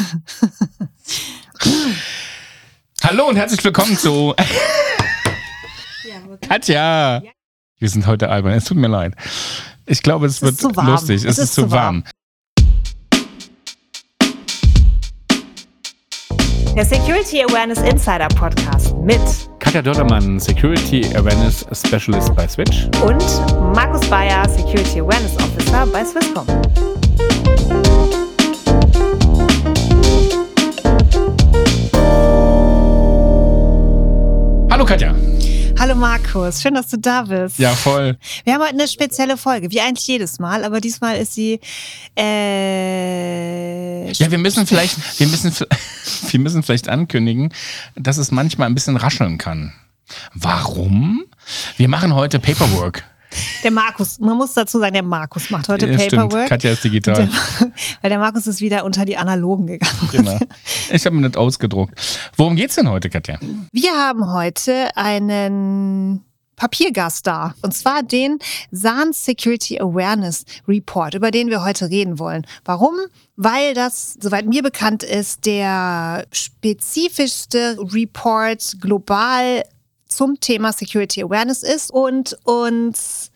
Hallo und herzlich willkommen zu Katja. Wir sind heute albern. Es tut mir leid. Ich glaube, es, Es wird ist lustig. Es, ist, zu warm. Der Security Awareness Insider Podcast mit Katja Dördermann, Security Awareness Specialist bei Switch. und Markus Bayer, Security Awareness Officer bei Swisscom. Hallo Katja. Hallo Markus, schön, dass du da bist. Ja, voll. Wir haben heute eine spezielle Folge, wie eigentlich jedes Mal, aber diesmal ist sie äh, Ja, wir müssen vielleicht, wir müssen, wir müssen vielleicht ankündigen, dass es manchmal ein bisschen rascheln kann. Warum? Wir machen heute Paperwork. Der Markus. Man muss dazu sagen, der Markus macht heute Ja, stimmt. Paperwork. Katja ist digital. Weil der Markus ist wieder unter die Analogen gegangen. Genau. Ich habe mir das ausgedruckt. Worum geht's denn heute, Katja? Wir haben heute einen Papiergast da. Und zwar den SANS Security Awareness Report, über den wir heute reden wollen. Warum? Weil das, soweit mir bekannt ist, der spezifischste Report global zum Thema Security Awareness ist und uns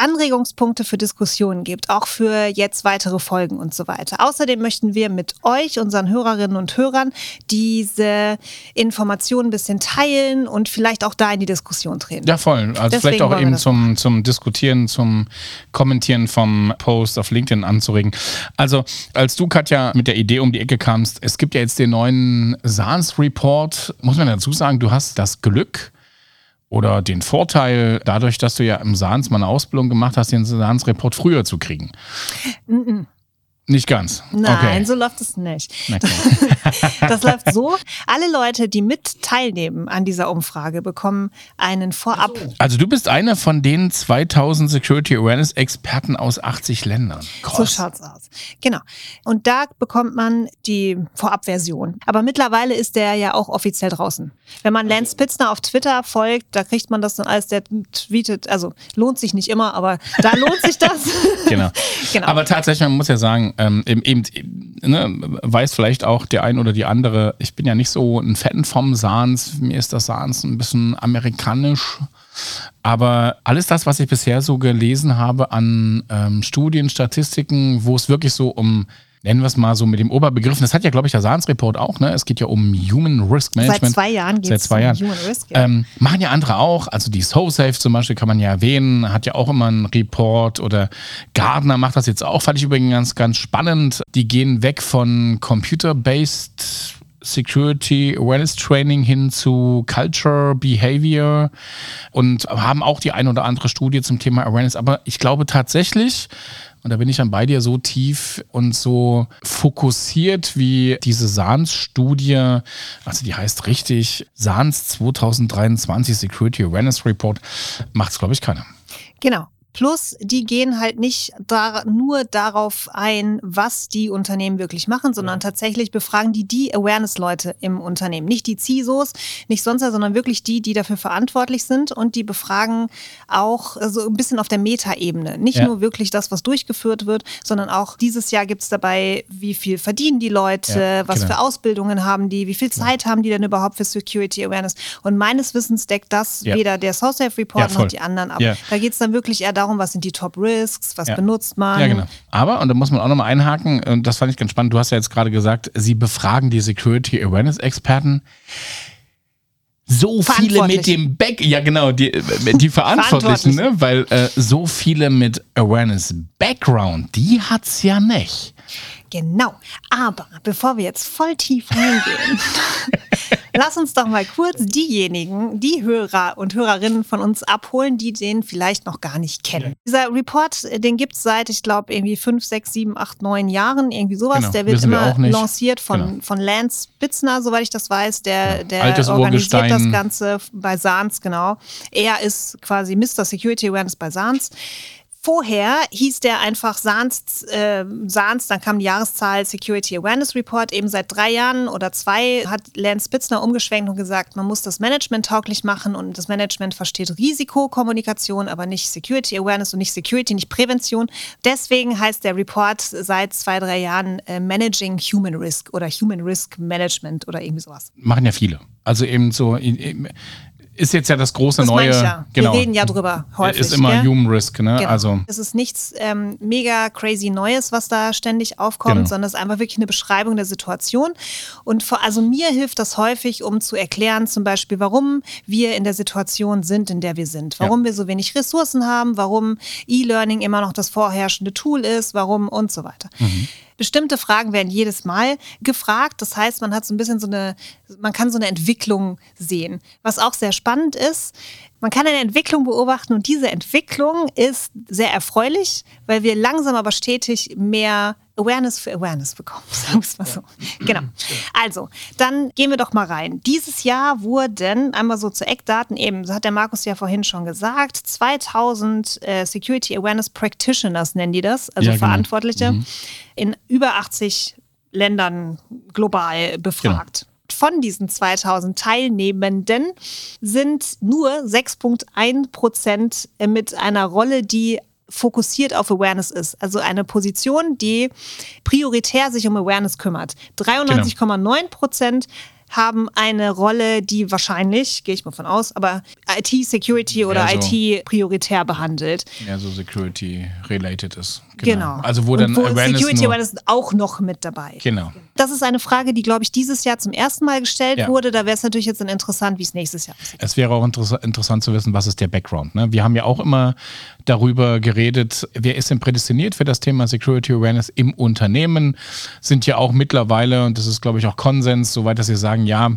Anregungspunkte für Diskussionen gibt, auch für jetzt weitere Folgen und so weiter. Außerdem möchten wir mit euch, unseren Hörerinnen und Hörern, diese Informationen ein bisschen teilen und vielleicht auch da in die Diskussion treten. Ja, voll. Also Deswegen vielleicht auch eben zum, zum Diskutieren, zum Kommentieren vom Post auf LinkedIn anzuregen. Also, als du, Katja, mit der Idee um die Ecke kamst, es gibt ja jetzt den neuen SANS-Report, muss man dazu sagen, du hast das Glück oder den Vorteil, dadurch, dass du ja im SANS mal eine Ausbildung gemacht hast, den SANS-Report früher zu kriegen. Nicht ganz. Nein, okay. so läuft es nicht. Okay. Das läuft so. Alle Leute, die mit teilnehmen an dieser Umfrage, bekommen einen Vorab. Also du bist einer von den 2000 Security Awareness Experten aus 80 Ländern. So schaut's aus. Genau. Und da bekommt man die Vorabversion. Aber mittlerweile ist der ja auch offiziell draußen. Wenn man Lance Pitzner auf Twitter folgt, da kriegt man das dann alles, der tweetet, also lohnt sich nicht immer, aber da lohnt sich das. Genau. Genau. Aber tatsächlich, man muss ja sagen, ähm, eben, eben ne, weiß vielleicht auch der ein oder die andere, ich bin ja nicht so ein Fan vom Sans, mir ist das Sans ein bisschen amerikanisch. Aber alles das, was ich bisher so gelesen habe an ähm, Studien, Statistiken, wo es wirklich so um, nennen wir es mal so mit dem Oberbegriff, das hat ja, glaube ich, der SANS-Report auch, ne? Es geht ja um Human Risk Management. Seit zwei Jahren geht Seit zwei Jahren. Human Risk. Ja. Ähm, machen ja andere auch. Also die SoSafe zum Beispiel kann man ja erwähnen, hat ja auch immer einen Report oder Gardner macht das jetzt auch, fand ich übrigens ganz, ganz spannend. Die gehen weg von Computer-Based Security Awareness Training hin zu Culture, Behavior und haben auch die ein oder andere Studie zum Thema Awareness. Aber ich glaube tatsächlich, und da bin ich dann bei dir so tief und so fokussiert wie diese SANS-Studie, also die heißt richtig SANS 2023 Security Awareness Report, macht es, glaube ich, keiner. Genau. Plus, die gehen halt nicht da, nur darauf ein, was die Unternehmen wirklich machen, sondern tatsächlich befragen die die Awareness-Leute im Unternehmen. Nicht die CISOs, nicht sonst, sondern wirklich die, die dafür verantwortlich sind. Und die befragen auch so ein bisschen auf der Meta-Ebene. Nicht Ja. nur wirklich das, was durchgeführt wird, sondern auch dieses Jahr gibt's dabei, wie viel verdienen die Leute, Ja, was genau. für Ausbildungen haben die, wie viel Zeit haben die denn überhaupt für Security Awareness. Und meines Wissens deckt das Ja. weder der SoSafe Report Ja, voll. noch die anderen ab. Ja. Da geht es dann wirklich eher darum, was sind die Top Risks, was Ja. benutzt man. Ja, genau. Aber, und da muss man auch nochmal einhaken, und das fand ich ganz spannend, du hast ja jetzt gerade gesagt, sie befragen die Security Awareness Experten. So viele mit dem Back, ja genau, die, die Verantwortlichen, ne? weil äh, so viele mit Awareness Background, die hat's ja nicht. Genau. Aber bevor wir jetzt voll tief reingehen, lass uns doch mal kurz diejenigen, die Hörer und Hörerinnen von uns abholen, die den vielleicht noch gar nicht kennen. Dieser Report, den gibt's seit, ich glaube, irgendwie fünf, sechs, sieben, acht, neun Jahren, irgendwie sowas. Genau, Der wird wissen wir immer nicht. lanciert von, Genau. von Lance Bitzner, soweit ich das weiß. Der, der Altes organisiert das. Ganze bei SANS, genau. Er ist quasi Mr. Security Awareness bei SANS. Vorher hieß der einfach SANS, äh, SANS, dann kam die Jahreszahl Security Awareness Report. Eben seit drei Jahren oder zwei hat Lance Spitzner umgeschwenkt und gesagt, man muss das Management tauglich machen und das Management versteht Risikokommunikation, aber nicht Security Awareness und nicht Security, nicht Prävention. Deswegen heißt der Report seit zwei, drei Jahren äh, Managing Human Risk oder Human Risk Management oder irgendwie sowas. Machen ja viele. Also eben so, ist jetzt ja das große das neue. Ja. Genau. Wir reden ja drüber häufig. Ist immer gell? Human Risk, ne? Genau. Also es ist nichts ähm, mega crazy Neues, was da ständig aufkommt, Genau. sondern es ist einfach wirklich eine Beschreibung der Situation. Und vor, also mir hilft das häufig, um zu erklären, zum Beispiel, warum wir in der Situation sind, in der wir sind, warum wir so wenig Ressourcen haben, warum E-Learning immer noch das vorherrschende Tool ist, warum und so weiter. Bestimmte Fragen werden jedes Mal gefragt. Das heißt, man hat so ein bisschen so eine, man kann so eine Entwicklung sehen. Was auch sehr spannend ist, man kann eine Entwicklung beobachten und diese Entwicklung ist sehr erfreulich, weil wir langsam aber stetig mehr Awareness für Awareness bekommen, sagen wir es mal so. Genau. Also, dann gehen wir doch mal rein. Dieses Jahr wurden, einmal so zu Eckdaten, eben, so hat der Markus ja vorhin schon gesagt, 2000 äh, Security Awareness Practitioners nennen die das, also Ja, genau. Verantwortliche, in über 80 Ländern global befragt. Von diesen 2000 Teilnehmenden sind nur 6,1 Prozent mit einer Rolle, die fokussiert auf Awareness ist. Also eine Position, die prioritär sich um Awareness kümmert. 93,9 Prozent haben eine Rolle, die wahrscheinlich, gehe ich mal von aus, aber IT-Security oder so. IT prioritär behandelt. ja so Security related ist. Genau. Also wo Und dann wo Awareness Security Awareness auch noch mit dabei. Genau. Das ist eine Frage, die, glaube ich, dieses Jahr zum ersten Mal gestellt Ja. wurde. Da wäre es natürlich jetzt dann interessant, wie es nächstes Jahr aussieht. Es wäre auch interess interessant zu wissen, was ist der Background. Ne? Wir haben ja auch immer darüber geredet, wer ist denn prädestiniert für das Thema Security Awareness im Unternehmen. Sind ja auch mittlerweile, und das ist, glaube ich, auch Konsens, soweit, dass sie sagen, ja,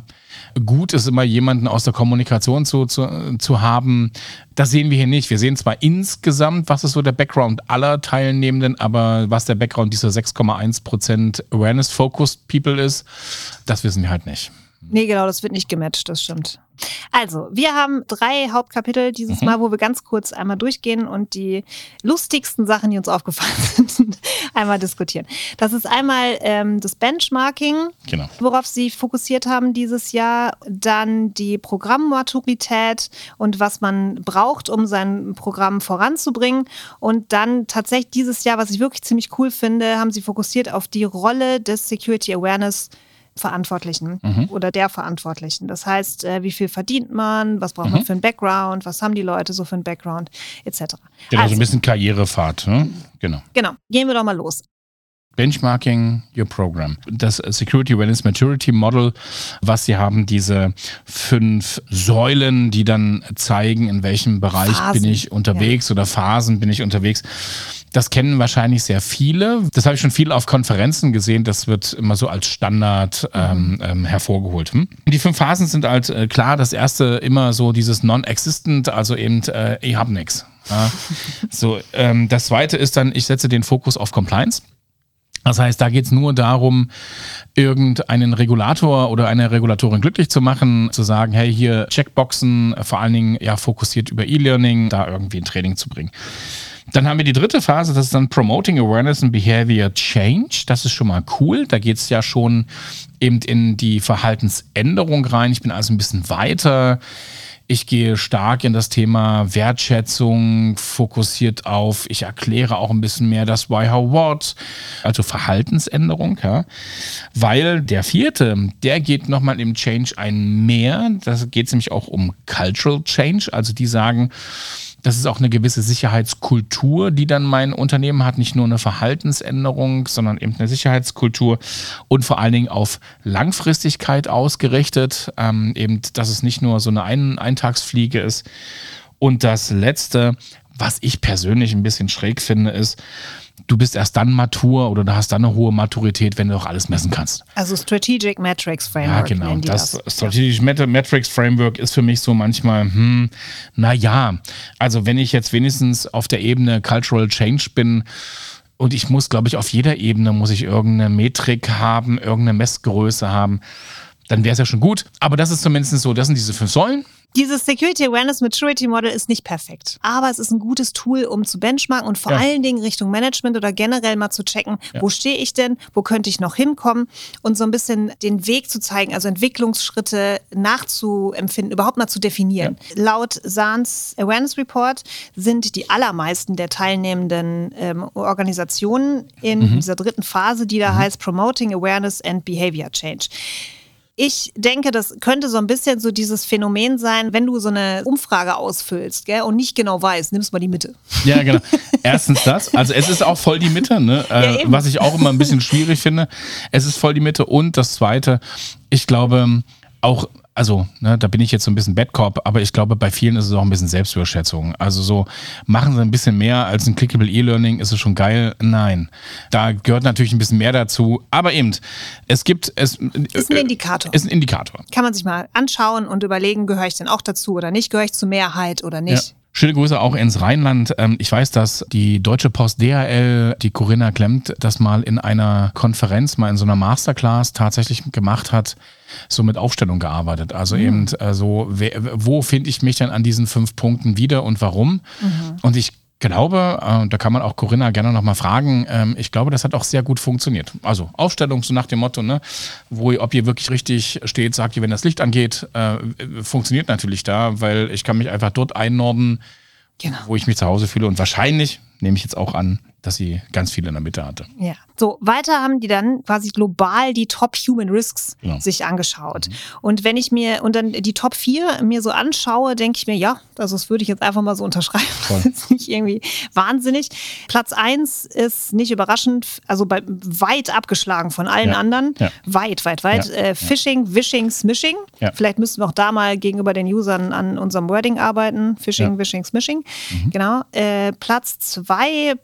gut ist immer jemanden aus der Kommunikation zu, zu, zu haben. Das sehen wir hier nicht. Wir sehen zwar insgesamt, was ist so der Background aller Teilnehmenden, aber was der Background dieser 6,1% Awareness-Focused People ist, das wissen wir halt nicht. Nee, genau, das wird nicht gematcht, das stimmt. Also, wir haben drei Hauptkapitel dieses Mhm. Mal, wo wir ganz kurz einmal durchgehen und die lustigsten Sachen, die uns aufgefallen sind, einmal diskutieren. Das ist einmal ähm, das Benchmarking, Genau. worauf Sie fokussiert haben dieses Jahr, dann die Programmmaturität und was man braucht, um sein Programm voranzubringen. Und dann tatsächlich dieses Jahr, was ich wirklich ziemlich cool finde, haben Sie fokussiert auf die Rolle des Security Awareness Verantwortlichen oder der Verantwortlichen. Das heißt, äh, wie viel verdient man, was braucht man für einen Background, was haben die Leute so für einen Background, etc. Genau, so also, ein bisschen Karrierefahrt. Ne? Genau. genau, gehen wir doch mal los. Benchmarking your program. Das Security Awareness Maturity Model, was sie haben, diese fünf Säulen, die dann zeigen, in welchem Bereich Phasen, bin ich unterwegs oder Phasen bin ich unterwegs. Das kennen wahrscheinlich sehr viele. Das habe ich schon viel auf Konferenzen gesehen. Das wird immer so als Standard ähm, ähm, hervorgeholt. Hm? Die fünf Phasen sind halt äh, klar. Das erste immer so dieses Non-Existent, also eben, äh, ich habe nichts. Ja. So, ähm, das zweite ist dann, ich setze den Fokus auf Compliance. Das heißt, da geht es nur darum, irgendeinen Regulator oder eine Regulatorin glücklich zu machen, zu sagen, hey, hier Checkboxen, vor allen Dingen ja fokussiert über E-Learning, da irgendwie ein Training zu bringen. Dann haben wir die dritte Phase, das ist dann Promoting Awareness and Behavior Change. Das ist schon mal cool. Da geht es ja schon eben in die Verhaltensänderung rein. Ich bin also ein bisschen weiter. Ich gehe stark in das Thema Wertschätzung, fokussiert auf, ich erkläre auch ein bisschen mehr das Why, How, What, also Verhaltensänderung, ja. Weil der vierte, der geht nochmal im Change ein mehr. Da geht es nämlich auch um Cultural Change. Also die sagen, das ist auch eine gewisse Sicherheitskultur, die dann mein Unternehmen hat. Nicht nur eine Verhaltensänderung, sondern eben eine Sicherheitskultur und vor allen Dingen auf Langfristigkeit ausgerichtet. Ähm, eben, dass es nicht nur so eine Ein Eintagsfliege ist. Und das Letzte, was ich persönlich ein bisschen schräg finde, ist, du bist erst dann matur oder du hast dann eine hohe Maturität, wenn du auch alles messen kannst. Also Strategic Metrics Framework. Ja, genau. Das, das. Strategic Met- Metrics Framework ist für mich so manchmal, hm, naja, also wenn ich jetzt wenigstens auf der Ebene Cultural Change bin, und ich muss, glaube ich, auf jeder Ebene muss ich irgendeine Metrik haben, irgendeine Messgröße haben. Dann wäre es ja schon gut. Aber das ist zumindest so, das sind diese fünf Säulen. Dieses Security Awareness Maturity Model ist nicht perfekt, aber es ist ein gutes Tool, um zu benchmarken und vor Ja. allen Dingen Richtung Management oder generell mal zu checken, Ja. wo stehe ich denn, wo könnte ich noch hinkommen und so ein bisschen den Weg zu zeigen, also Entwicklungsschritte nachzuempfinden, überhaupt mal zu definieren. Laut SANS Awareness Report sind die allermeisten der teilnehmenden ähm, Organisationen in Mhm. dieser dritten Phase, die da heißt Promoting Awareness and Behavior Change. Ich denke, das könnte so ein bisschen so dieses Phänomen sein, wenn du so eine Umfrage ausfüllst gell, und nicht genau weißt, nimmst mal die Mitte. Ja, genau. Erstens das. Also es ist auch voll die Mitte, ne? Ja, Äh, was ich auch immer ein bisschen schwierig finde. Es ist voll die Mitte. Und das Zweite, ich glaube auch, also ne, da bin ich jetzt so ein bisschen Bad Cop, aber ich glaube, bei vielen ist es auch ein bisschen Selbstüberschätzung. Also so, machen sie ein bisschen mehr als ein Clickable E-Learning, ist es schon geil? Nein. Da gehört natürlich ein bisschen mehr dazu. Aber eben, es gibt, es Ist ein Indikator. ist ein Indikator. Kann man sich mal anschauen und überlegen, gehöre ich denn auch dazu oder nicht, gehöre ich zur Mehrheit oder nicht. Ja. Schöne Grüße auch ins Rheinland. Ähm, Ich weiß, dass die Deutsche Post DHL, die Corinna Klemmt, das mal in einer Konferenz, mal in so einer Masterclass tatsächlich gemacht hat, so mit Aufstellung gearbeitet. Also eben äh, so, wo finde ich mich denn an diesen fünf Punkten wieder und warum? Und ich glaube, äh, da kann man auch Corinna gerne nochmal fragen, ähm, ich glaube, das hat auch sehr gut funktioniert. Also Aufstellung so nach dem Motto, ne, wo ihr, ob ihr wirklich richtig steht, sagt ihr, wenn das Licht angeht, äh, funktioniert natürlich da, weil ich kann mich einfach dort einnorden, Genau. wo ich mich zu Hause fühle und wahrscheinlich nehme ich jetzt auch an, dass sie ganz viel in der Mitte hatte. Ja. So, weiter haben die dann quasi global die Top Human Risks Genau. sich angeschaut. Und wenn ich mir, und dann die Top 4 mir so anschaue, denke ich mir, ja, also das würde ich jetzt einfach mal so unterschreiben. Voll. Das ist nicht irgendwie wahnsinnig. Platz 1 ist nicht überraschend, also bei, weit abgeschlagen von allen Ja. anderen. Ja. Weit, weit, weit. Ja. Äh, Phishing, Wishing, Smishing. Ja. Vielleicht müssten wir auch da mal gegenüber den Usern an unserem Wording arbeiten. Phishing, Ja. Mhm. Wishing, Smishing. Genau. Äh, Platz 2,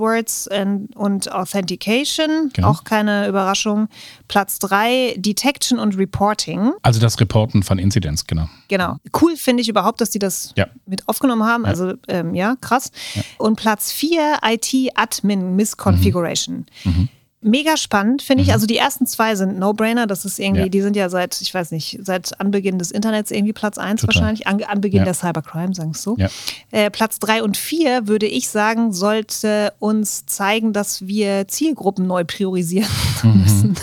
Passwords and, und Authentication. Genau. Auch keine Überraschung. Platz 3, Detection und Reporting. Also das Reporten von Inzidenz, genau. Genau. Cool finde ich überhaupt, dass die das Ja. mit aufgenommen haben. Also ähm, ja, krass. Und Platz 4, IT-Admin Misconfiguration. Mhm. Mega spannend, finde ich. Also die ersten zwei sind No-Brainer. Das ist irgendwie, Ja. die sind ja seit, ich weiß nicht, seit Anbeginn des Internets irgendwie Platz 1 Total. wahrscheinlich. An, Anbeginn Ja. der Cybercrime, sagen es so. Ja. Äh, Platz 3 und 4, würde ich sagen, sollte uns zeigen, dass wir Zielgruppen neu priorisieren Mhm. müssen.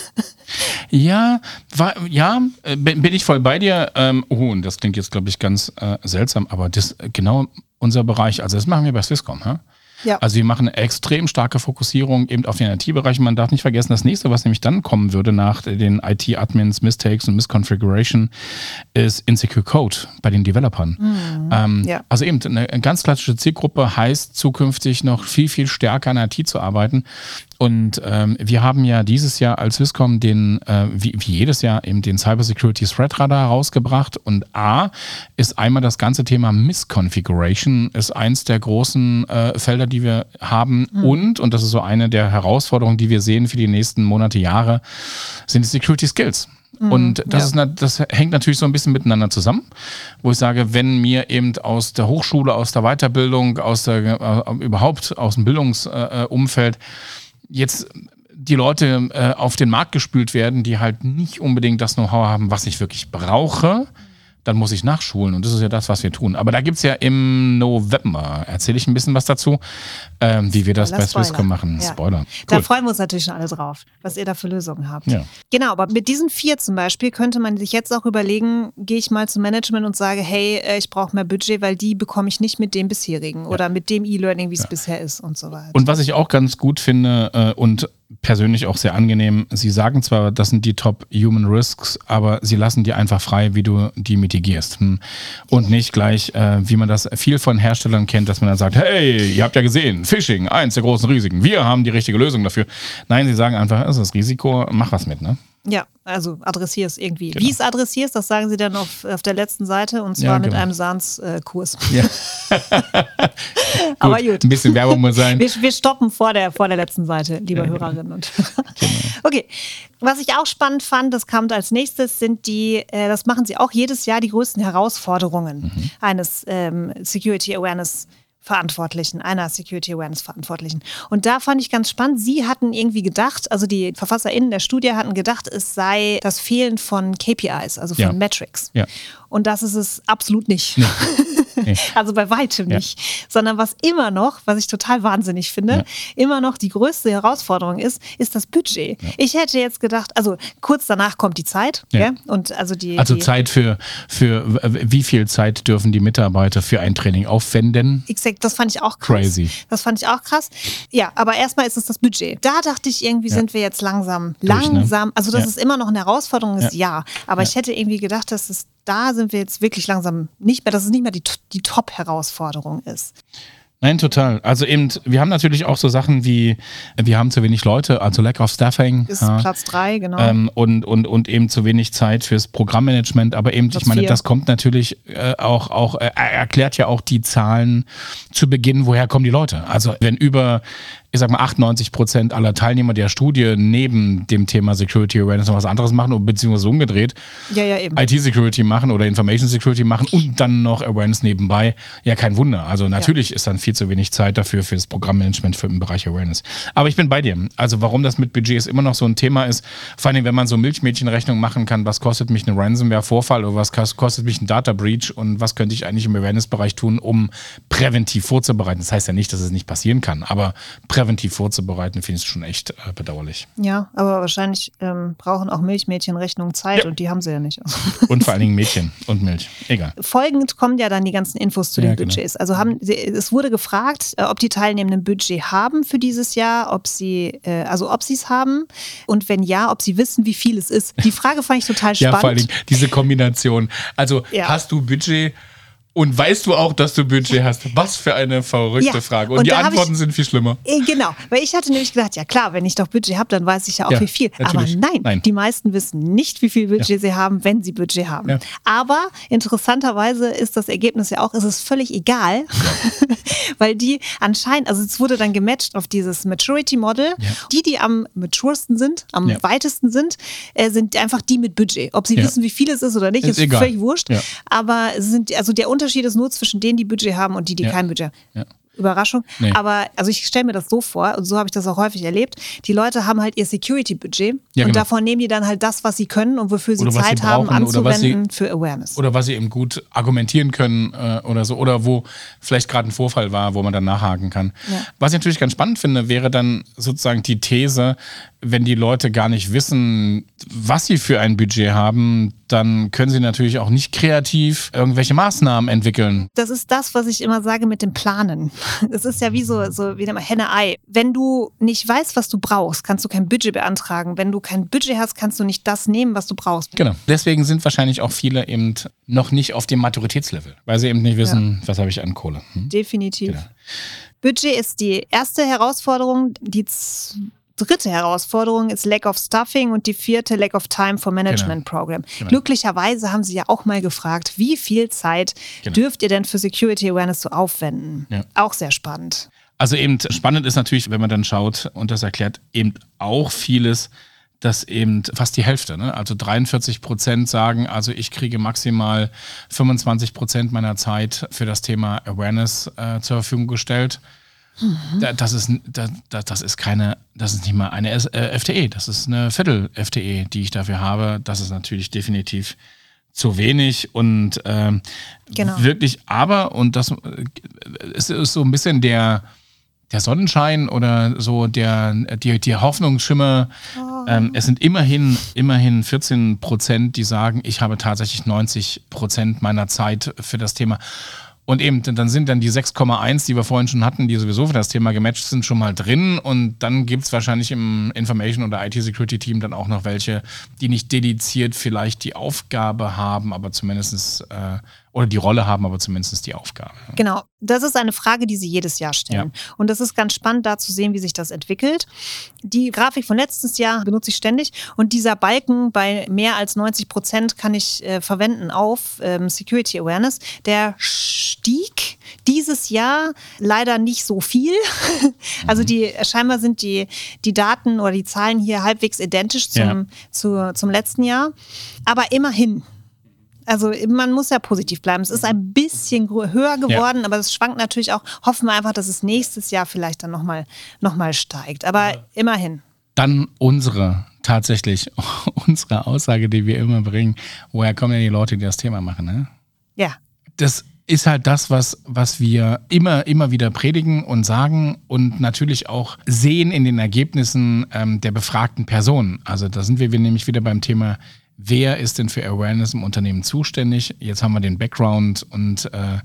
Ja, war, ja, äh, bin ich voll bei dir. Ähm, oh, und das klingt jetzt, glaube ich, ganz äh, seltsam, aber das äh, genau unser Bereich, also das machen wir bei Swisscom, hä? Ja. Also wir machen eine extrem starke Fokussierung eben auf den IT-Bereich. Man darf nicht vergessen, das nächste, was nämlich dann kommen würde nach den IT-Admins, Mistakes und Misconfiguration, ist Insecure Code bei den Developern. Ähm, Ja. Also eben eine ganz klassische Zielgruppe heißt zukünftig noch viel, viel stärker an IT zu arbeiten. Und ähm, wir haben ja dieses Jahr als Swisscom den, äh, wie, wie jedes Jahr, eben den Cybersecurity Threat Radar rausgebracht. Und A ist einmal das ganze Thema Misconfiguration, ist eins der großen äh, Felder, die wir haben. Und, und das ist so eine der Herausforderungen, die wir sehen für die nächsten Monate, Jahre, sind die Security Skills. Und das, ja. ist, das hängt natürlich so ein bisschen miteinander zusammen, wo ich sage, wenn mir eben aus der Hochschule, aus der Weiterbildung, aus der äh, überhaupt aus dem Bildungsumfeld äh, Umfeld jetzt die Leute äh, auf den Markt gespült werden, die halt nicht unbedingt das Know-how haben, was ich wirklich brauche, dann muss ich nachschulen. Und das ist ja das, was wir tun. Aber da gibt's ja im November, erzähle ich ein bisschen was dazu, ähm, wie wir das Spoiler, bei Swisscom machen. Ja. Spoiler. Da Cool. freuen wir uns natürlich schon alle drauf, was ihr da für Lösungen habt. Ja. Genau, aber mit diesen vier zum Beispiel könnte man sich jetzt auch überlegen, gehe ich mal zum Management und sage, hey, äh, ich brauche mehr Budget, weil die bekomme ich nicht mit dem bisherigen oder mit dem E-Learning, wie es bisher ist und so weiter. Und was ich auch ganz gut finde äh, und persönlich auch sehr angenehm, Sie sagen zwar, das sind die Top Human Risks, aber Sie lassen dir einfach frei, wie du die mitigierst. Hm. Und nicht gleich, äh, wie man das viel von Herstellern kennt, dass man dann sagt, hey, ihr habt ja gesehen, Phishing, eins der großen Risiken, wir haben die richtige Lösung dafür. Nein, Sie sagen einfach, das ist das Risiko, mach was mit, ne? Ja, also adressier es irgendwie. Genau. Wie es adressierst, das sagen sie dann auf, auf der letzten Seite und zwar Ja, mit genau. einem Sans-Kurs. Ja. Aber gut. Ein bisschen Werbung muss sein. Wir, wir stoppen vor der, vor der letzten Seite, liebe Hörerinnen und Hörer. Okay. Was ich auch spannend fand, das kommt als nächstes, sind die, äh, das machen sie auch jedes Jahr, die größten Herausforderungen eines ähm, Security Awareness Verantwortlichen, einer Security Awareness Verantwortlichen. Und da fand ich ganz spannend, sie hatten irgendwie gedacht, also die VerfasserInnen der Studie hatten gedacht, es sei das Fehlen von KPIs, also von Ja. Metrics. Ja. Und das ist es absolut nicht. Also bei weitem Ja. nicht. Sondern was immer noch, was ich total wahnsinnig finde, immer noch die größte Herausforderung ist, ist das Budget. Ich hätte jetzt gedacht, also kurz danach kommt die Zeit. Ja. Ja. Und also die, Also die Zeit für, für wie viel Zeit dürfen die Mitarbeiter für ein Training aufwenden? Exakt, das fand ich auch krass. Crazy. Das fand ich auch krass. Ja, aber erstmal ist es das Budget. Da dachte ich, irgendwie sind wir jetzt langsam, Durch, ne? langsam, also dass Ja. es immer noch eine Herausforderung ist, ja. Ja. Aber Ja. ich hätte irgendwie gedacht, dass es da sind wir jetzt wirklich langsam nicht mehr, dass es nicht mehr die, die Top-Herausforderung ist. Nein, total. Also eben, wir haben natürlich auch so Sachen wie, wir haben zu wenig Leute, also Lack of Staffing. Ist ja. Platz drei, genau. Ähm, und, und, und eben zu wenig Zeit fürs Programmmanagement. Aber eben, Platz ich meine, vier. das kommt natürlich äh, auch, auch äh, er erklärt ja auch die Zahlen zu Beginn, woher kommen die Leute. Also wenn über, ich sag mal, 98 Prozent aller Teilnehmer der Studie neben dem Thema Security Awareness noch was anderes machen, beziehungsweise umgedreht, ja, ja. IT-Security machen oder Information Security machen und dann noch Awareness nebenbei, ja kein Wunder. Also natürlich ist dann viel zu wenig Zeit dafür für das Programmmanagement für im Bereich Awareness. Aber ich bin bei dir. Also warum das mit Budgets immer noch so ein Thema ist, vor allem wenn man so Milchmädchenrechnung machen kann, was kostet mich ein Ransomware-Vorfall oder was kos- kostet mich ein Data Breach und was könnte ich eigentlich im Awareness-Bereich tun, um präventiv vorzubereiten. Das heißt ja nicht, dass es nicht passieren kann, aber präventiv vorzubereiten, finde ich schon echt äh, bedauerlich. Ja, aber wahrscheinlich ähm, brauchen auch Milchmädchen Rechnung Zeit Ja. und die haben sie ja nicht. Und vor allen Dingen Mädchen und Milch. Egal. Folgend kommen ja dann die ganzen Infos zu den Ja, genau. Budgets. Also haben sie- es wurde gefragt, äh, ob die Teilnehmenden ein Budget haben für dieses Jahr, ob sie äh, also ob sie es haben und wenn ja, ob sie wissen, wie viel es ist. Die Frage fand ich total spannend. Ja, vor allen Dingen diese Kombination. Also Ja. hast du Budget und weißt du auch, dass du Budget hast? Was für eine verrückte Ja, Frage. Und, und die Antworten ich- sind viel schlimmer. Äh, Genau, weil ich hatte nämlich gedacht, ja klar, wenn ich doch Budget habe, dann weiß ich ja auch Ja, wie viel. natürlich. Aber nein, Nein. die meisten wissen nicht, wie viel Budget sie haben, wenn sie Budget haben. Ja. Aber interessanterweise ist das Ergebnis ja auch, es ist völlig egal, weil die anscheinend, also es wurde dann gematcht auf dieses Maturity Model. Ja. Die, die am matursten sind, am Ja. weitesten sind, äh, sind einfach die mit Budget. Ob sie Ja. wissen, wie viel es ist oder nicht, Ist ist, völlig wurscht. Ja. Aber sind, also der Unterschied ist nur zwischen denen, die Budget haben und die, die Ja. kein Budget haben. Ja. Überraschung. Nee. Aber also ich stelle mir das so vor, und so habe ich das auch häufig erlebt, die Leute haben halt ihr Security-Budget Ja, und genau. davon nehmen die dann halt das, was sie können und wofür sie Oder was sie Zeit haben, was sie- anzuwenden für Awareness. Oder was sie eben gut argumentieren können äh, oder so. Oder wo vielleicht gerade ein Vorfall war, wo man dann nachhaken kann. Ja. Was ich natürlich ganz spannend finde, wäre dann sozusagen die These, wenn die Leute gar nicht wissen, was sie für ein Budget haben, dann können sie natürlich auch nicht kreativ irgendwelche Maßnahmen entwickeln. Das ist das, was ich immer sage mit dem Planen. Es ist ja wie so, so wie man Henne-Ei. Wenn du nicht weißt, was du brauchst, kannst du kein Budget beantragen. Wenn du kein Budget hast, kannst du nicht das nehmen, was du brauchst. Genau. Deswegen sind wahrscheinlich auch viele eben noch nicht auf dem Maturitätslevel, weil sie eben nicht wissen, was habe ich an Kohle. Hm? Definitiv. Genau. Budget ist die erste Herausforderung. Die dritte Herausforderung ist Lack of Stuffing und die vierte Lack of Time for Management Program. Genau. Glücklicherweise haben sie ja auch mal gefragt, wie viel Zeit Genau. dürft ihr denn für Security Awareness so aufwenden? Ja. Auch sehr spannend. Also eben spannend ist natürlich, wenn man dann schaut und das erklärt eben auch vieles, dass eben fast die Hälfte, ne? also 43 Prozent sagen, also ich kriege maximal 25 Prozent meiner Zeit für das Thema Awareness äh, zur Verfügung gestellt. Da, das, ist, da, da, das ist keine, das ist nicht mal eine S- äh, FTE, das ist eine Viertel-FTE, die ich dafür habe. Das ist natürlich definitiv zu wenig und ähm, Genau. wirklich, aber, und das äh, ist, ist so ein bisschen der, der Sonnenschein oder so der, die, die Hoffnungsschimmer. Ähm, es sind immerhin, immerhin 14 Prozent, die sagen, ich habe tatsächlich 90 Prozent meiner Zeit für das Thema. Und eben, dann sind dann die 6,1, die wir vorhin schon hatten, die sowieso für das Thema gematcht sind, schon mal drin. Und dann gibt es wahrscheinlich im Information- oder IT-Security-Team dann auch noch welche, die nicht dediziert vielleicht die Aufgabe haben, aber zumindest, äh, oder die Rolle haben, aber zumindest die Aufgabe. Genau. Das ist eine Frage, die Sie jedes Jahr stellen. Und das ist ganz spannend, da zu sehen, wie sich das entwickelt. Die Grafik von letztes Jahr benutze ich ständig. Und dieser Balken bei mehr als 90 Prozent kann ich äh, verwenden auf ähm, Security Awareness. Der stieg dieses Jahr leider nicht so viel. also die scheinbar sind die, die Daten oder die Zahlen hier halbwegs identisch zum, Ja. zu, zum letzten Jahr. Aber immerhin. Also man muss ja positiv bleiben. Es ist ein bisschen höher geworden, ja. aber es schwankt natürlich auch. Hoffen wir einfach, dass es nächstes Jahr vielleicht dann nochmal noch mal steigt. Aber ja. immerhin. Dann unsere, tatsächlich, unsere Aussage, die wir immer bringen. Woher kommen denn die Leute, die das Thema machen? Ne? Ja. Das ist halt das, was, was wir immer, immer wieder predigen und sagen und natürlich auch sehen in den Ergebnissen ähm, der befragten Personen. Also da sind wir nämlich wieder beim Thema, wer ist denn für Awareness im Unternehmen zuständig? Jetzt haben wir den Background und äh,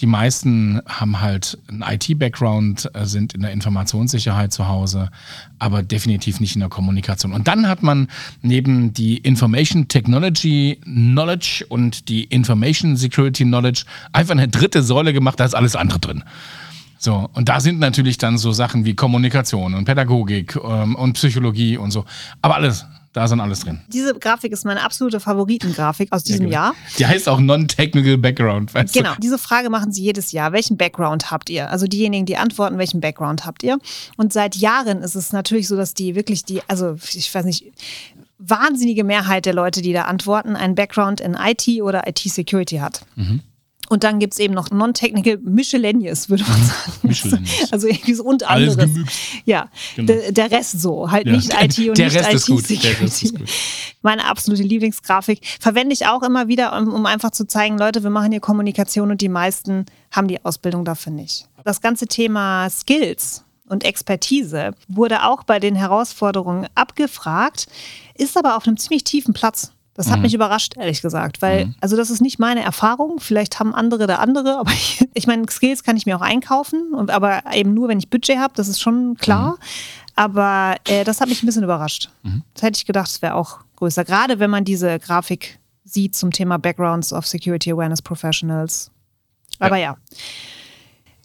die meisten haben halt einen IT-Background, äh, sind in der Informationssicherheit zu Hause, aber definitiv nicht in der Kommunikation. Und dann hat man neben die Information Technology Knowledge und die Information Security Knowledge einfach eine dritte Säule gemacht, da ist alles andere drin. So, und da sind natürlich dann so Sachen wie Kommunikation und Pädagogik ähm, und Psychologie und so. Aber alles da sind alles drin. Diese Grafik ist meine absolute Favoritengrafik aus diesem ja, genau. Jahr. Die heißt auch Non-Technical Background. Weißt genau, du? diese Frage machen sie jedes Jahr. Welchen Background habt ihr? Also diejenigen, die antworten, welchen Background habt ihr? Und seit Jahren ist es natürlich so, dass die wirklich die, also ich weiß nicht, wahnsinnige Mehrheit der Leute, die da antworten, einen Background in IT oder IT-Security hat. Mhm. Und dann gibt es eben noch Non-Technical Miscellaneous, würde man sagen. Miscellaneous. Also irgendwie so und anderes. Alles gemügt. Ja, genau. der, der, Rest so. Halt ja. nicht IT und der nicht Rest IT Security. Meine absolute Lieblingsgrafik. Verwende ich auch immer wieder, um, um einfach zu zeigen, Leute, wir machen hier Kommunikation und die meisten haben die Ausbildung dafür nicht. Das ganze Thema Skills und Expertise wurde auch bei den Herausforderungen abgefragt, ist aber auf einem ziemlich tiefen Platz. Das hat mhm. mich überrascht, ehrlich gesagt, weil, mhm. also das ist nicht meine Erfahrung. Vielleicht haben andere da andere, aber ich, ich meine, Skills kann ich mir auch einkaufen, und, aber eben nur, wenn ich Budget habe, das ist schon klar. Mhm. Aber äh, das hat mich ein bisschen überrascht. Mhm. Das hätte ich gedacht, es wäre auch größer. Gerade wenn man diese Grafik sieht zum Thema Backgrounds of Security Awareness Professionals. Aber ja. ja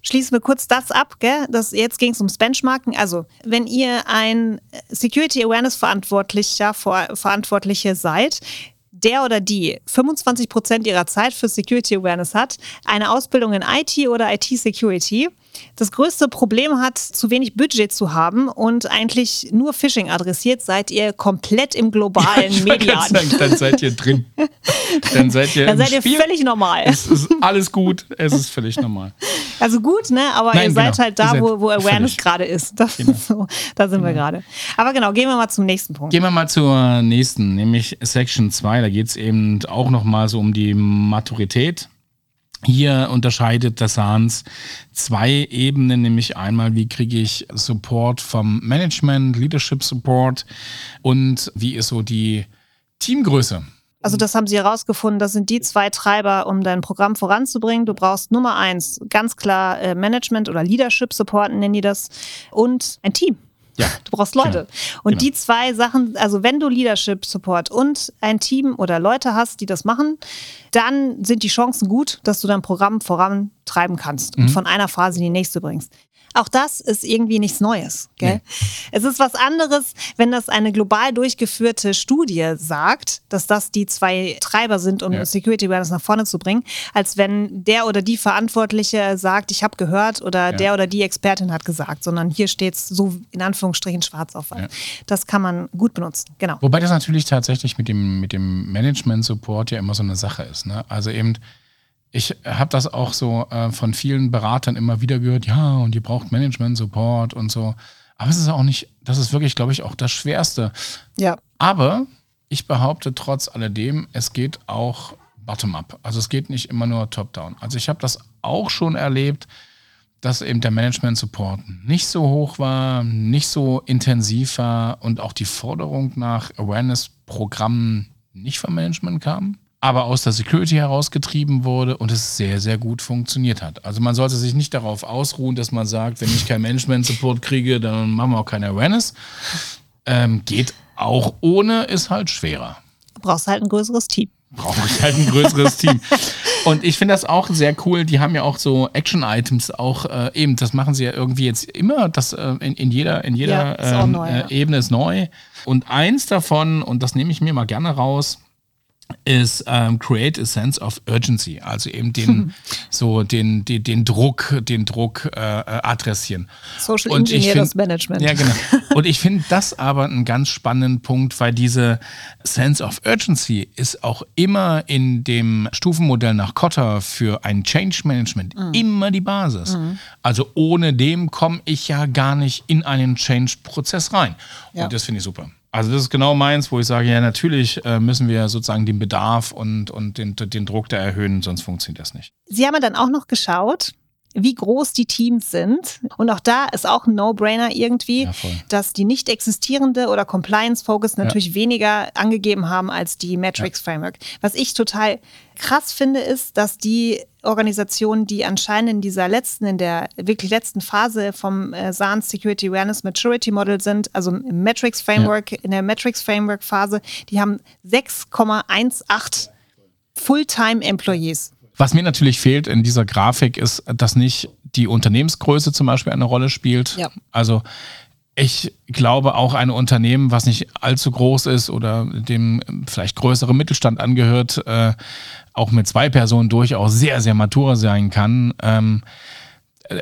schließen wir kurz das ab, gell? Das, jetzt ging es ums Benchmarken. Also, wenn ihr ein Security Awareness Verantwortlicher, Verantwortliche seid, der oder die 25 Prozent ihrer Zeit für Security Awareness hat, eine Ausbildung in IT oder IT Security, das größte Problem hat, zu wenig Budget zu haben und eigentlich nur Phishing adressiert, seid ihr komplett im globalen ja. Sagen, dann seid ihr drin. Dann seid ihr, dann seid ihr völlig normal. Es ist alles gut, es ist völlig normal. Also gut, ne? Aber Nein, ihr seid genau. halt da, wo, wo Awareness gerade ist. Das genau. so, da sind genau. wir gerade. Aber genau, gehen wir mal zum nächsten Punkt. Gehen wir mal zur nächsten, nämlich Section 2. Da geht es eben auch nochmal so um die Maturität. Hier unterscheidet das SANS zwei Ebenen, nämlich einmal, wie kriege ich Support vom Management, Leadership Support und wie ist so die Teamgröße. Also das haben sie herausgefunden, das sind die zwei Treiber, um dein Programm voranzubringen. Du brauchst Nummer eins, ganz klar äh, Management oder Leadership Support nennen die das und ein Team. Ja. Du brauchst Leute. Genau. Und genau. die zwei Sachen, also wenn du Leadership Support und ein Team oder Leute hast, die das machen, dann sind die Chancen gut, dass du dein Programm vorantreiben kannst und mhm. von einer Phase in die nächste bringst. Auch das ist irgendwie nichts Neues. Gell? Nee. Es ist was anderes, wenn das eine global durchgeführte Studie sagt, dass das die zwei Treiber sind, um ja. Security Awareness nach vorne zu bringen, als wenn der oder die Verantwortliche sagt, ich habe gehört oder ja. der oder die Expertin hat gesagt, sondern hier steht es so in Anführungsstrichen schwarz auf weiß. Ja. Das kann man gut benutzen, genau. Wobei das natürlich tatsächlich mit dem, mit dem Management-Support ja immer so eine Sache ist. Ne? Also eben ich habe das auch so äh, von vielen Beratern immer wieder gehört, ja, und ihr braucht Management-Support und so. Aber es ist auch nicht, das ist wirklich, glaube ich, auch das Schwerste. Ja. Aber ich behaupte trotz alledem, es geht auch bottom-up. Also es geht nicht immer nur top-down. Also ich habe das auch schon erlebt, dass eben der Management-Support nicht so hoch war, nicht so intensiv war und auch die Forderung nach Awareness-Programmen nicht vom Management kam aber aus der Security herausgetrieben wurde und es sehr, sehr gut funktioniert hat. Also man sollte sich nicht darauf ausruhen, dass man sagt, wenn ich kein Management-Support kriege, dann machen wir auch keine Awareness. Ähm, geht auch ohne, ist halt schwerer. Du brauchst halt ein größeres Team. Brauche ich halt ein größeres Team. Und ich finde das auch sehr cool. Die haben ja auch so Action-Items, auch äh, eben, das machen sie ja irgendwie jetzt immer, das äh, in, in jeder, in jeder ja, ähm, neu, äh, Ebene ist neu. Und eins davon, und das nehme ich mir mal gerne raus, ist ähm, create a sense of urgency, also eben den so den, den, den Druck, den Druck äh, adressieren. Social Engineers Management. Ja, genau. Und ich finde das aber einen ganz spannenden Punkt, weil diese Sense of Urgency ist auch immer in dem Stufenmodell nach Kotter für ein Change Management mhm. immer die Basis. Mhm. Also ohne dem komme ich ja gar nicht in einen Change-Prozess rein. Ja. Und das finde ich super. Also das ist genau meins, wo ich sage, ja natürlich äh, müssen wir sozusagen den Bedarf und, und den, den Druck da erhöhen, sonst funktioniert das nicht. Sie haben ja dann auch noch geschaut, wie groß die Teams sind. Und auch da ist auch ein No-Brainer irgendwie, ja, dass die nicht existierende oder Compliance-Focus natürlich ja. weniger angegeben haben als die Metrics-Framework. Was ich total krass finde, ist, dass die Organisationen, die anscheinend in dieser letzten, in der wirklich letzten Phase vom äh, SANS Security Awareness Maturity Model sind, also im Metrics Framework, ja. in der Metrics Framework Phase, die haben 6,18 Fulltime Employees. Was mir natürlich fehlt in dieser Grafik ist, dass nicht die Unternehmensgröße zum Beispiel eine Rolle spielt. Ja. Also ich glaube auch ein Unternehmen, was nicht allzu groß ist oder dem vielleicht größere Mittelstand angehört, äh, auch mit zwei Personen durchaus sehr, sehr matur sein kann. Ähm,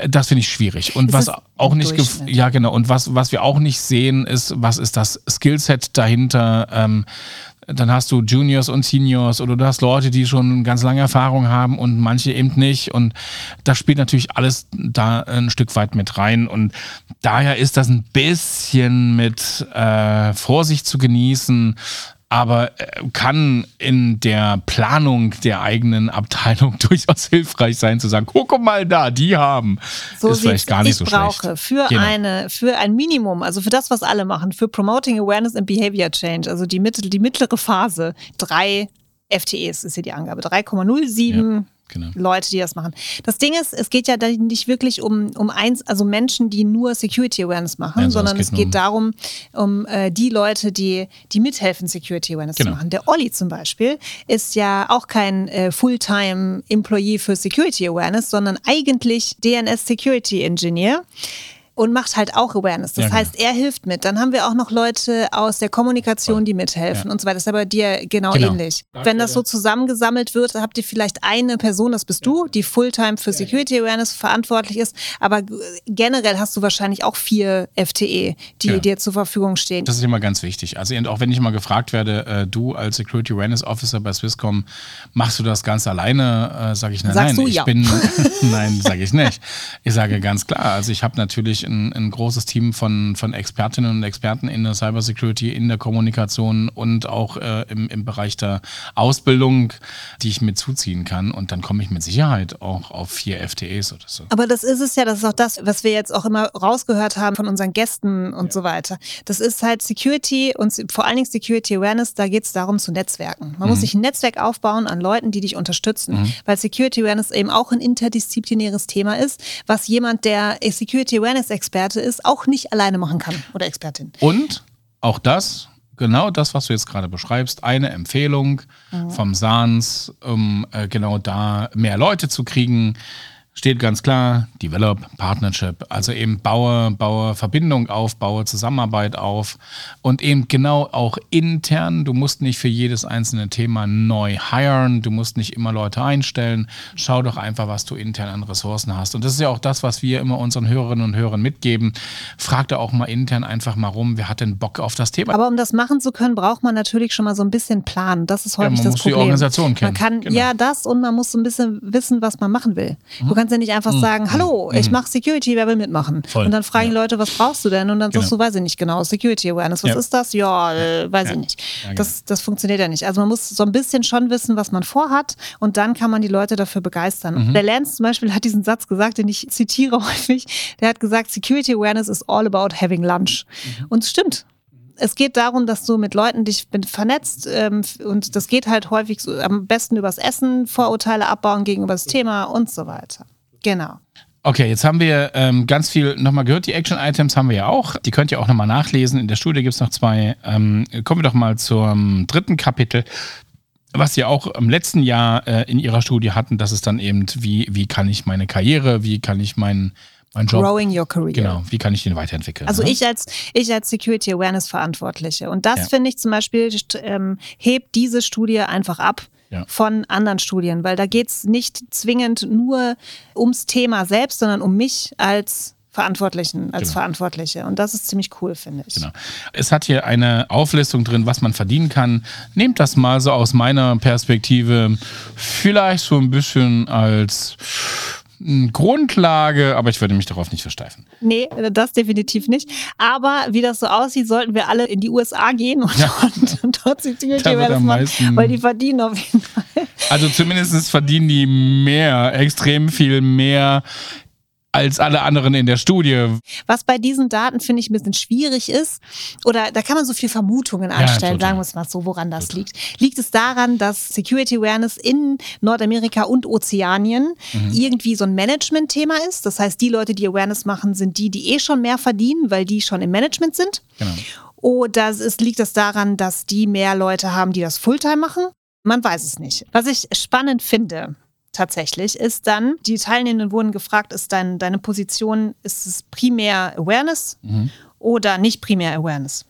das finde ich schwierig. Und was auch nicht, ja genau, und was, was wir auch nicht sehen, ist, was ist das Skillset dahinter? Ähm, dann hast du Juniors und Seniors oder du hast Leute, die schon ganz lange Erfahrung haben und manche eben nicht. Und das spielt natürlich alles da ein Stück weit mit rein. Und daher ist das ein bisschen mit äh, Vorsicht zu genießen aber äh, kann in der Planung der eigenen Abteilung durchaus hilfreich sein, zu sagen, guck mal da, die haben. So ist vielleicht gar nicht so schlecht. Ich brauche für genau. eine, für ein Minimum, also für das, was alle machen, für Promoting Awareness and Behavior Change, also die, mittel, die mittlere Phase, drei FTEs ist hier die Angabe, 3,07 ja genau. Leute, die das machen. Das Ding ist, es geht ja nicht wirklich um, um eins, also Menschen, die nur Security Awareness machen, ja, sondern es geht, es geht darum, um äh, die Leute, die, die mithelfen, Security Awareness genau. zu machen. Der Olli zum Beispiel ist ja auch kein äh, Fulltime Employee für Security Awareness, sondern eigentlich DNS Security Engineer und macht halt auch Awareness. Das ja, genau. heißt, er hilft mit. Dann haben wir auch noch Leute aus der Kommunikation, die mithelfen ja. und so weiter. Das ist aber dir genau, genau. ähnlich. Wenn das so zusammengesammelt wird, habt ihr vielleicht eine Person, das bist du, die Fulltime für Security Awareness verantwortlich ist. Aber generell hast du wahrscheinlich auch vier FTE, die ja. dir zur Verfügung stehen. Das ist immer ganz wichtig. Also auch wenn ich mal gefragt werde, äh, du als Security Awareness Officer bei Swisscom, machst du das ganz alleine? Äh, sage ich nein, Sagst nein. ich ja. bin nein, sage ich nicht. Ich sage ganz klar. Also ich habe natürlich ein, ein großes Team von, von Expertinnen und Experten in der Cybersecurity, in der Kommunikation und auch äh, im, im Bereich der Ausbildung, die ich mit zuziehen kann. Und dann komme ich mit Sicherheit auch auf vier FTEs oder so. Aber das ist es ja, das ist auch das, was wir jetzt auch immer rausgehört haben von unseren Gästen und ja. so weiter. Das ist halt Security und vor allen Dingen Security Awareness, da geht es darum zu Netzwerken. Man mhm. muss sich ein Netzwerk aufbauen an Leuten, die dich unterstützen, mhm. weil Security Awareness eben auch ein interdisziplinäres Thema ist, was jemand, der Security Awareness Experte ist, auch nicht alleine machen kann oder Expertin. Und auch das, genau das, was du jetzt gerade beschreibst, eine Empfehlung mhm. vom SANS, um äh, genau da mehr Leute zu kriegen, steht ganz klar, Develop, Partnership, also eben baue, baue Verbindung auf, baue Zusammenarbeit auf und eben genau auch intern. Du musst nicht für jedes einzelne Thema neu hiren, du musst nicht immer Leute einstellen. Schau doch einfach, was du intern an Ressourcen hast. Und das ist ja auch das, was wir immer unseren Hörerinnen und Hörern mitgeben. Frag da auch mal intern einfach mal rum, wer hat denn Bock auf das Thema. Aber um das machen zu können, braucht man natürlich schon mal so ein bisschen Plan. Das ist häufig ja, man das muss Problem. Die Organisation kennen. Man kann genau. ja das und man muss so ein bisschen wissen, was man machen will. Mhm. Du kannst kannst ja nicht einfach mhm. sagen, hallo, ich mhm. mache Security, wer will mitmachen? Voll. Und dann fragen ja. die Leute, was brauchst du denn? Und dann genau. sagst du, weiß ich nicht genau, Security Awareness, was ja. ist das? Ja, äh, weiß ich nicht. Das, das funktioniert ja nicht. Also man muss so ein bisschen schon wissen, was man vorhat und dann kann man die Leute dafür begeistern. Mhm. Der Lance zum Beispiel hat diesen Satz gesagt, den ich zitiere häufig. Der hat gesagt, Security Awareness is all about having lunch. Mhm. Und es stimmt es geht darum, dass du mit Leuten dich vernetzt ähm, und das geht halt häufig so, am besten übers Essen, Vorurteile abbauen gegenüber das Thema und so weiter. Genau. Okay, jetzt haben wir ähm, ganz viel nochmal gehört. Die Action-Items haben wir ja auch. Die könnt ihr auch nochmal nachlesen. In der Studie gibt es noch zwei. Ähm, kommen wir doch mal zum dritten Kapitel was sie auch im letzten Jahr äh, in ihrer Studie hatten, dass es dann eben, wie, wie kann ich meine Karriere, wie kann ich mein, Mein Job. Growing your career. Genau, wie kann ich den weiterentwickeln? Also ne? ich als ich als Security Awareness Verantwortliche und das Ja. finde ich zum Beispiel ähm, hebt diese Studie einfach ab Ja. von anderen Studien, weil da geht es nicht zwingend nur ums Thema selbst, sondern um mich als Verantwortlichen, als Genau. Verantwortliche und das ist ziemlich cool, finde ich. Genau. Es hat hier eine Auflistung drin, was man verdienen kann. Nehmt das mal so aus meiner Perspektive vielleicht so ein bisschen als Grundlage, aber ich würde mich darauf nicht versteifen. Nee, das definitiv nicht. Aber wie das so aussieht, sollten wir alle in die USA gehen und, dort, und dort Security Da wird Awareness am machen, meisten- weil die verdienen auf jeden Fall. Also zumindest verdienen die mehr, extrem viel mehr als alle anderen in der Studie. Was bei diesen Daten, finde ich, ein bisschen schwierig ist, oder da kann man so viel Vermutungen anstellen, total. sagen wir es mal so, woran das liegt. Liegt es daran, dass Security Awareness in Nordamerika und Ozeanien Mhm. irgendwie so ein Management-Thema ist? Das heißt, die Leute, die Awareness machen, sind die, die eh schon mehr verdienen, weil die schon im Management sind? Genau. Oder es liegt es daran, dass die mehr Leute haben, die das Fulltime machen? Man weiß es nicht. Was ich spannend finde, tatsächlich, ist dann, die Teilnehmenden wurden gefragt, ist dein, deine Position, ist es primär Awareness oder nicht primär Awareness?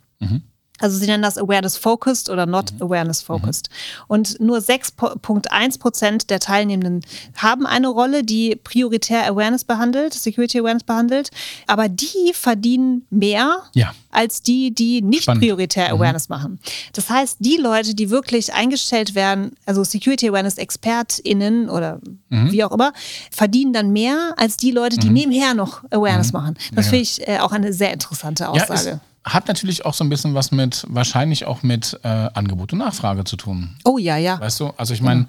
Also sie nennen das Awareness Focused oder Not Awareness Focused. Und nur 6,1 Prozent der Teilnehmenden haben eine Rolle, die prioritär Awareness behandelt, Security Awareness behandelt. Aber die verdienen mehr Ja. als die, die nicht Spannend. prioritär Awareness machen. Das heißt, die Leute, die wirklich eingestellt werden, also Security Awareness ExpertInnen oder wie auch immer, verdienen dann mehr als die Leute, die nebenher noch Awareness machen. Das Ja. finde ich äh, auch eine sehr interessante Ja, Aussage. es hat natürlich auch so ein bisschen was mit, wahrscheinlich auch mit äh, Angebot und Nachfrage zu tun. oh ja, ja. Weißt du, also ich meine,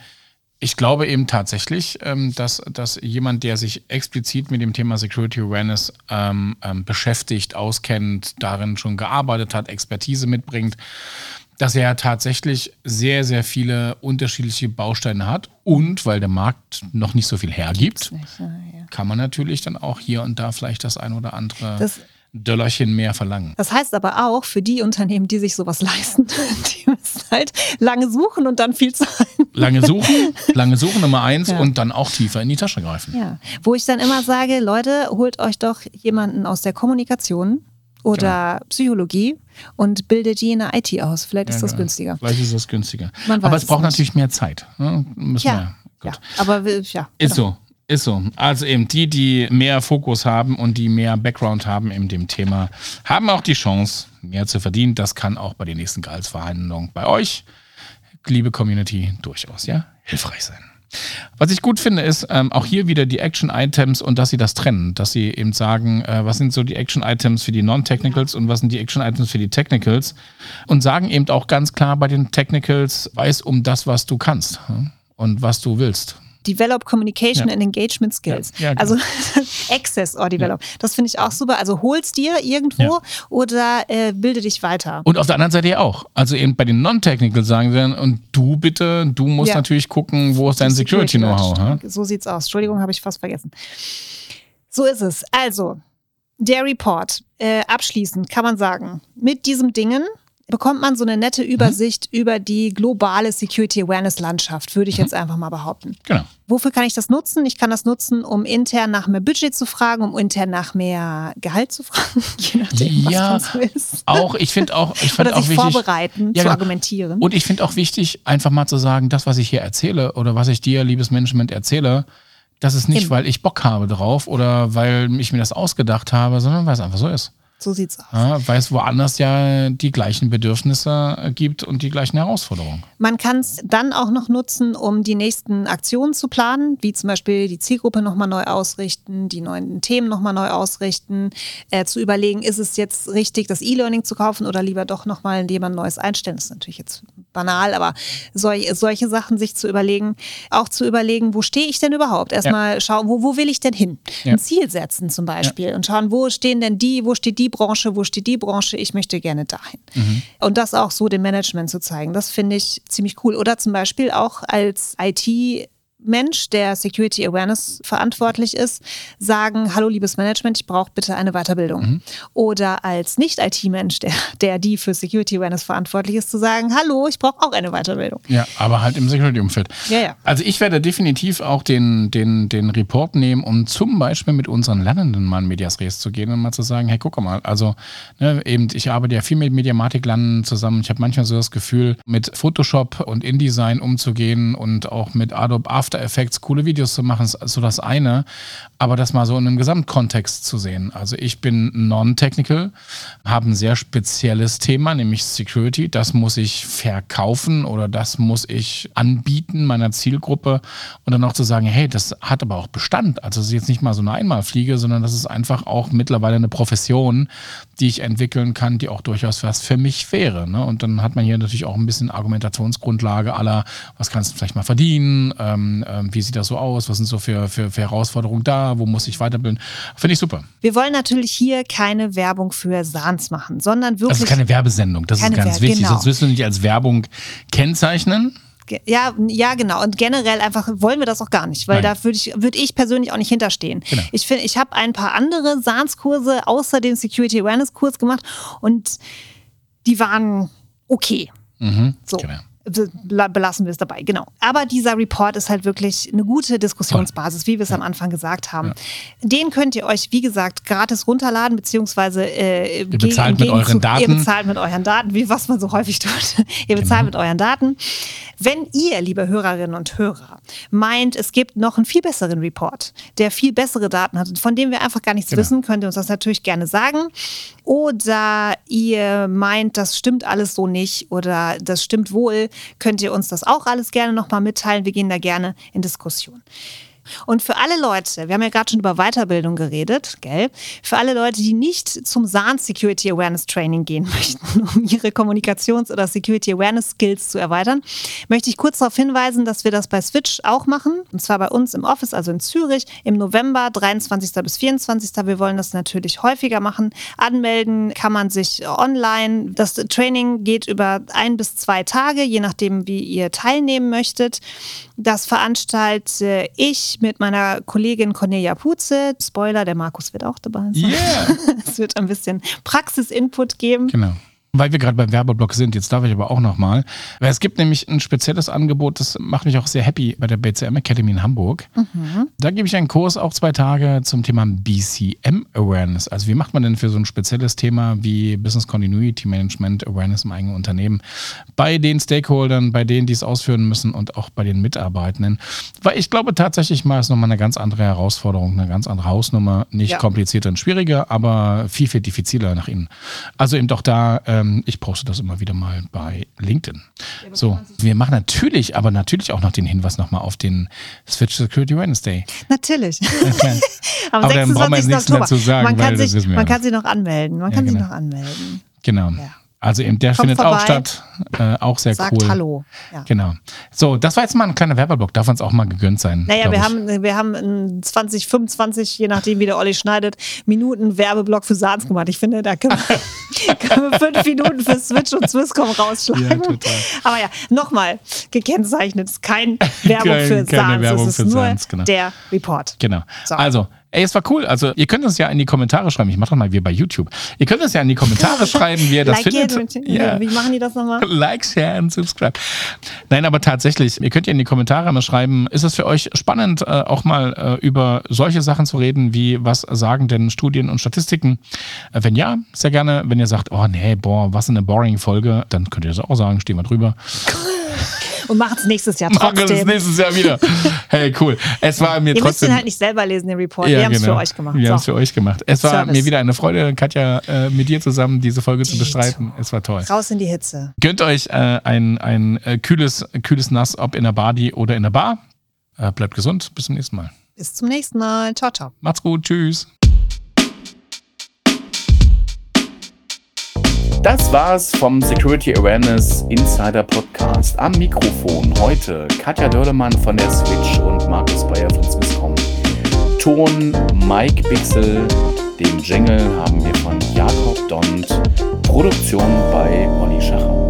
ich glaube eben tatsächlich, ähm, dass, dass jemand, der sich explizit mit dem Thema Security Awareness ähm, ähm, beschäftigt, auskennt, darin schon gearbeitet hat, Expertise mitbringt, dass er tatsächlich sehr, sehr viele unterschiedliche Bausteine hat und weil der Markt noch nicht so viel hergibt, kann man natürlich dann auch hier und da vielleicht das ein oder andere Das- Döllerchen mehr verlangen. Das heißt aber auch für die Unternehmen, die sich sowas leisten, die müssen halt lange suchen und dann viel zahlen. Lange suchen, lange suchen Nummer eins Ja. und dann auch tiefer in die Tasche greifen. Ja, wo ich dann immer sage, Leute, holt euch doch jemanden aus der Kommunikation oder Psychologie und bildet die in der IT aus. Vielleicht ist Ja, das genau. günstiger. Vielleicht ist das günstiger. Man Aber es braucht nicht. natürlich mehr Zeit. Ne? Ja, ja. Aber wir- ja. Ist genau. so. Ist so. Also eben die, die mehr Fokus haben und die mehr Background haben in dem Thema, haben auch die Chance, mehr zu verdienen. Das kann auch bei den nächsten Gehaltsverhandlungen bei euch, liebe Community, durchaus ja hilfreich sein. Was ich gut finde, ist ähm, auch hier wieder die Action-Items und dass sie das trennen, dass sie eben sagen, äh, was sind so die Action-Items für die Non-Technicals und was sind die Action-Items für die Technicals und sagen eben auch ganz klar bei den Technicals, weiß um das, was du kannst hm, und was du willst. Develop Communication Ja. and Engagement Skills. Ja, ja, genau. Also Access or Develop. Das finde ich auch super. Also hol's dir irgendwo oder äh, bilde dich weiter. Und auf der anderen Seite ja auch. Also eben bei den Non-Technical sagen sie dann, und du bitte, du musst natürlich gucken, wo ist dein Security-Know-how. ha? So sieht's aus. Entschuldigung, habe ich fast vergessen. So ist es. Also, der Report. Äh, abschließend kann man sagen, mit diesem Dingen bekommt man so eine nette Übersicht über die globale Security Awareness Landschaft, würde ich jetzt einfach mal behaupten. Genau. Wofür kann ich das nutzen? Ich kann das nutzen, um intern nach mehr Budget zu fragen, um intern nach mehr Gehalt zu fragen, je nachdem, was Ja, das so ist. Auch, ich finde auch, ich finde Oder auch sich wichtig. vorbereiten, Ja, zu genau. argumentieren. Und ich finde auch wichtig, einfach mal zu sagen, das, was ich hier erzähle oder was ich dir, liebes Management, erzähle, das ist nicht, Eben. weil ich Bock habe drauf oder weil ich mir das ausgedacht habe, sondern weil es einfach so ist. So sieht's aus. Ja, weil es woanders ja die gleichen Bedürfnisse gibt und die gleichen Herausforderungen. Man kann es dann auch noch nutzen, um die nächsten Aktionen zu planen, wie zum Beispiel die Zielgruppe nochmal neu ausrichten, die neuen Themen nochmal neu ausrichten, äh, zu überlegen, ist es jetzt richtig, das E-Learning zu kaufen oder lieber doch nochmal jemand Neues einstellen. Das ist natürlich jetzt banal, aber sol solche Sachen sich zu überlegen, auch zu überlegen, wo stehe ich denn überhaupt? Erstmal schauen, wo, wo will ich denn hin? Ja. Ein Ziel setzen zum Beispiel und schauen, wo stehen denn die, wo steht die Branche, wo steht die Branche, ich möchte gerne dahin. Und das auch so dem Management zu zeigen, das finde ich ziemlich cool. Oder zum Beispiel auch als IT Mensch, der Security Awareness verantwortlich ist, sagen, hallo liebes Management, ich brauche bitte eine Weiterbildung. Mhm. Oder als Nicht-IT-Mensch, der, der die für Security Awareness verantwortlich ist, zu sagen, hallo, ich brauche auch eine Weiterbildung. Ja, aber halt im Security-Umfeld. Ja, ja. Also ich werde definitiv auch den, den, den Report nehmen, um zum Beispiel mit unseren Lernenden mal in Medias Res zu gehen und mal zu sagen, hey, guck mal, also ne, eben, ich arbeite ja viel mit Mediamatik-Landen zusammen. Ich habe manchmal so das Gefühl, mit Photoshop und InDesign umzugehen und auch mit Adobe After After Effects coole Videos zu machen, ist so das eine. Aber das mal so in einem Gesamtkontext zu sehen. Also ich bin non-technical, habe ein sehr spezielles Thema, nämlich Security. Das muss ich verkaufen oder das muss ich anbieten meiner Zielgruppe. Und dann auch zu sagen, hey, das hat aber auch Bestand. Also es ist jetzt nicht mal so eine Einmalfliege, sondern das ist einfach auch mittlerweile eine Profession, die ich entwickeln kann, die auch durchaus was für mich wäre. Ne? Und dann hat man hier natürlich auch ein bisschen Argumentationsgrundlage aller, was kannst du vielleicht mal verdienen, ähm, ähm, wie sieht das so aus, was sind so für, für, für Herausforderungen da, wo muss ich weiterbilden. Finde ich super. Wir wollen natürlich hier keine Werbung für Sans machen, sondern wirklich. Also keine Werbesendung, das ist ganz Wer wichtig, genau. sonst müssen wir nicht als Werbung kennzeichnen. Ja, ja, genau. Und generell einfach wollen wir das auch gar nicht, weil Nein. da würde ich, würd ich persönlich auch nicht hinterstehen. Genau. Ich finde, ich habe ein paar andere SANS-Kurse außer dem Security Awareness-Kurs gemacht und die waren okay. Mhm, so. Genau belassen wir es dabei, genau. Aber dieser Report ist halt wirklich eine gute Diskussionsbasis, wie wir es am Anfang gesagt haben. Ja. Den könnt ihr euch, wie gesagt, gratis runterladen, beziehungsweise äh, ihr bezahlt mit euren Daten. Ihr bezahlt mit euren Daten, wie was man so häufig tut. ihr bezahlt genau. mit euren Daten. Wenn ihr, liebe Hörerinnen und Hörer, meint, es gibt noch einen viel besseren Report, der viel bessere Daten hat, von dem wir einfach gar nichts genau. wissen, könnt ihr uns das natürlich gerne sagen. Oder ihr meint, das stimmt alles so nicht oder das stimmt wohl, könnt ihr uns das auch alles gerne nochmal mitteilen. Wir gehen da gerne in Diskussion. Und für alle Leute, wir haben ja gerade schon über Weiterbildung geredet, gell? Für alle Leute, die nicht zum SAN Security Awareness Training gehen möchten, um ihre Kommunikations- oder Security Awareness Skills zu erweitern, möchte ich kurz darauf hinweisen, dass wir das bei Switch auch machen. Und zwar bei uns im Office, also in Zürich, im November, 23. bis 24. Wir wollen das natürlich häufiger machen. Anmelden kann man sich online. Das Training geht über ein bis zwei Tage, je nachdem, wie ihr teilnehmen möchtet. Das veranstalte ich mit meiner Kollegin Cornelia Puze. Spoiler, der Markus wird auch dabei sein. Yeah. es wird ein bisschen Praxisinput geben. Genau. Weil wir gerade beim Werbeblock sind, jetzt darf ich aber auch nochmal. Es gibt nämlich ein spezielles Angebot, das macht mich auch sehr happy bei der BCM Academy in Hamburg. Mhm. Da gebe ich einen Kurs auch zwei Tage zum Thema BCM Awareness. Also wie macht man denn für so ein spezielles Thema wie Business Continuity Management Awareness im eigenen Unternehmen bei den Stakeholdern, bei denen, die es ausführen müssen und auch bei den Mitarbeitenden. Weil ich glaube tatsächlich mal ist nochmal eine ganz andere Herausforderung, eine ganz andere Hausnummer. Nicht ja. komplizierter und schwieriger, aber viel, viel diffiziler nach innen. Also eben doch da äh, ähm, ich poste das immer wieder mal bei LinkedIn. Ja, so, wir machen natürlich, aber natürlich auch noch den Hinweis nochmal auf den Switch Security Wednesday. Natürlich. Am aber dann brauchen wir nichts mehr zu sagen, man kann, sich, man kann sich noch anmelden. Man ja, kann genau. sich noch anmelden. Genau. Ja. Also eben, der Kommt findet vorbei. auch statt. Äh, auch sehr Sagt cool. Hallo. Ja. Genau. So, das war jetzt mal ein kleiner Werbeblock. Darf uns auch mal gegönnt sein. Naja, wir haben, wir haben 20, 25, je nachdem, wie der Olli schneidet, Minuten Werbeblock für Saats gemacht. Ich finde, da können wir, können wir fünf Minuten für Switch und Swisscom rausschlagen. Ja. Aber ja, nochmal, gekennzeichnet ist kein Werbung für. Werbung es ist nur Saats, genau. der Report. Genau. So. Also, Ey, es war cool. Also, ihr könnt uns ja in die Kommentare schreiben. Ich mache das mal wie bei YouTube. Ihr könnt uns ja in die Kommentare schreiben, wie ihr das like findet. It, ja. Wie machen die das nochmal? Like, share und subscribe. Nein, aber tatsächlich, ihr könnt ja in die Kommentare mal schreiben, ist es für euch spannend, äh, auch mal äh, über solche Sachen zu reden, wie was sagen denn Studien und Statistiken? Äh, wenn ja, sehr gerne. Wenn ihr sagt, oh nee, boah, was eine boring Folge, dann könnt ihr das auch sagen, stehen wir drüber. und machen es nächstes Jahr trotzdem. Machen es nächstes Jahr wieder. Hey, cool. Es war mir Ihr trotzdem. müsst den halt nicht selber lesen, den Report. Ja, wir haben es genau. für euch gemacht. Wir so. haben es für euch gemacht. Es war Service. mir wieder eine Freude, Katja, äh, mit dir zusammen diese Folge Geht. zu bestreiten. Es war toll. Raus in die Hitze. Gönnt euch äh, ein, ein äh, kühles, kühles Nass, ob in der Badi oder in der Bar. Äh, bleibt gesund. Bis zum nächsten Mal. Bis zum nächsten Mal. Ciao, ciao. Macht's gut. Tschüss. Das war's vom Security Awareness Insider Podcast. Am Mikrofon heute Katja Dörlemann von der Switch und Markus Bayer von Swisscom. Ton Mike Bixel, den Jingle haben wir von Jakob Dont, Produktion bei Olli Schacher.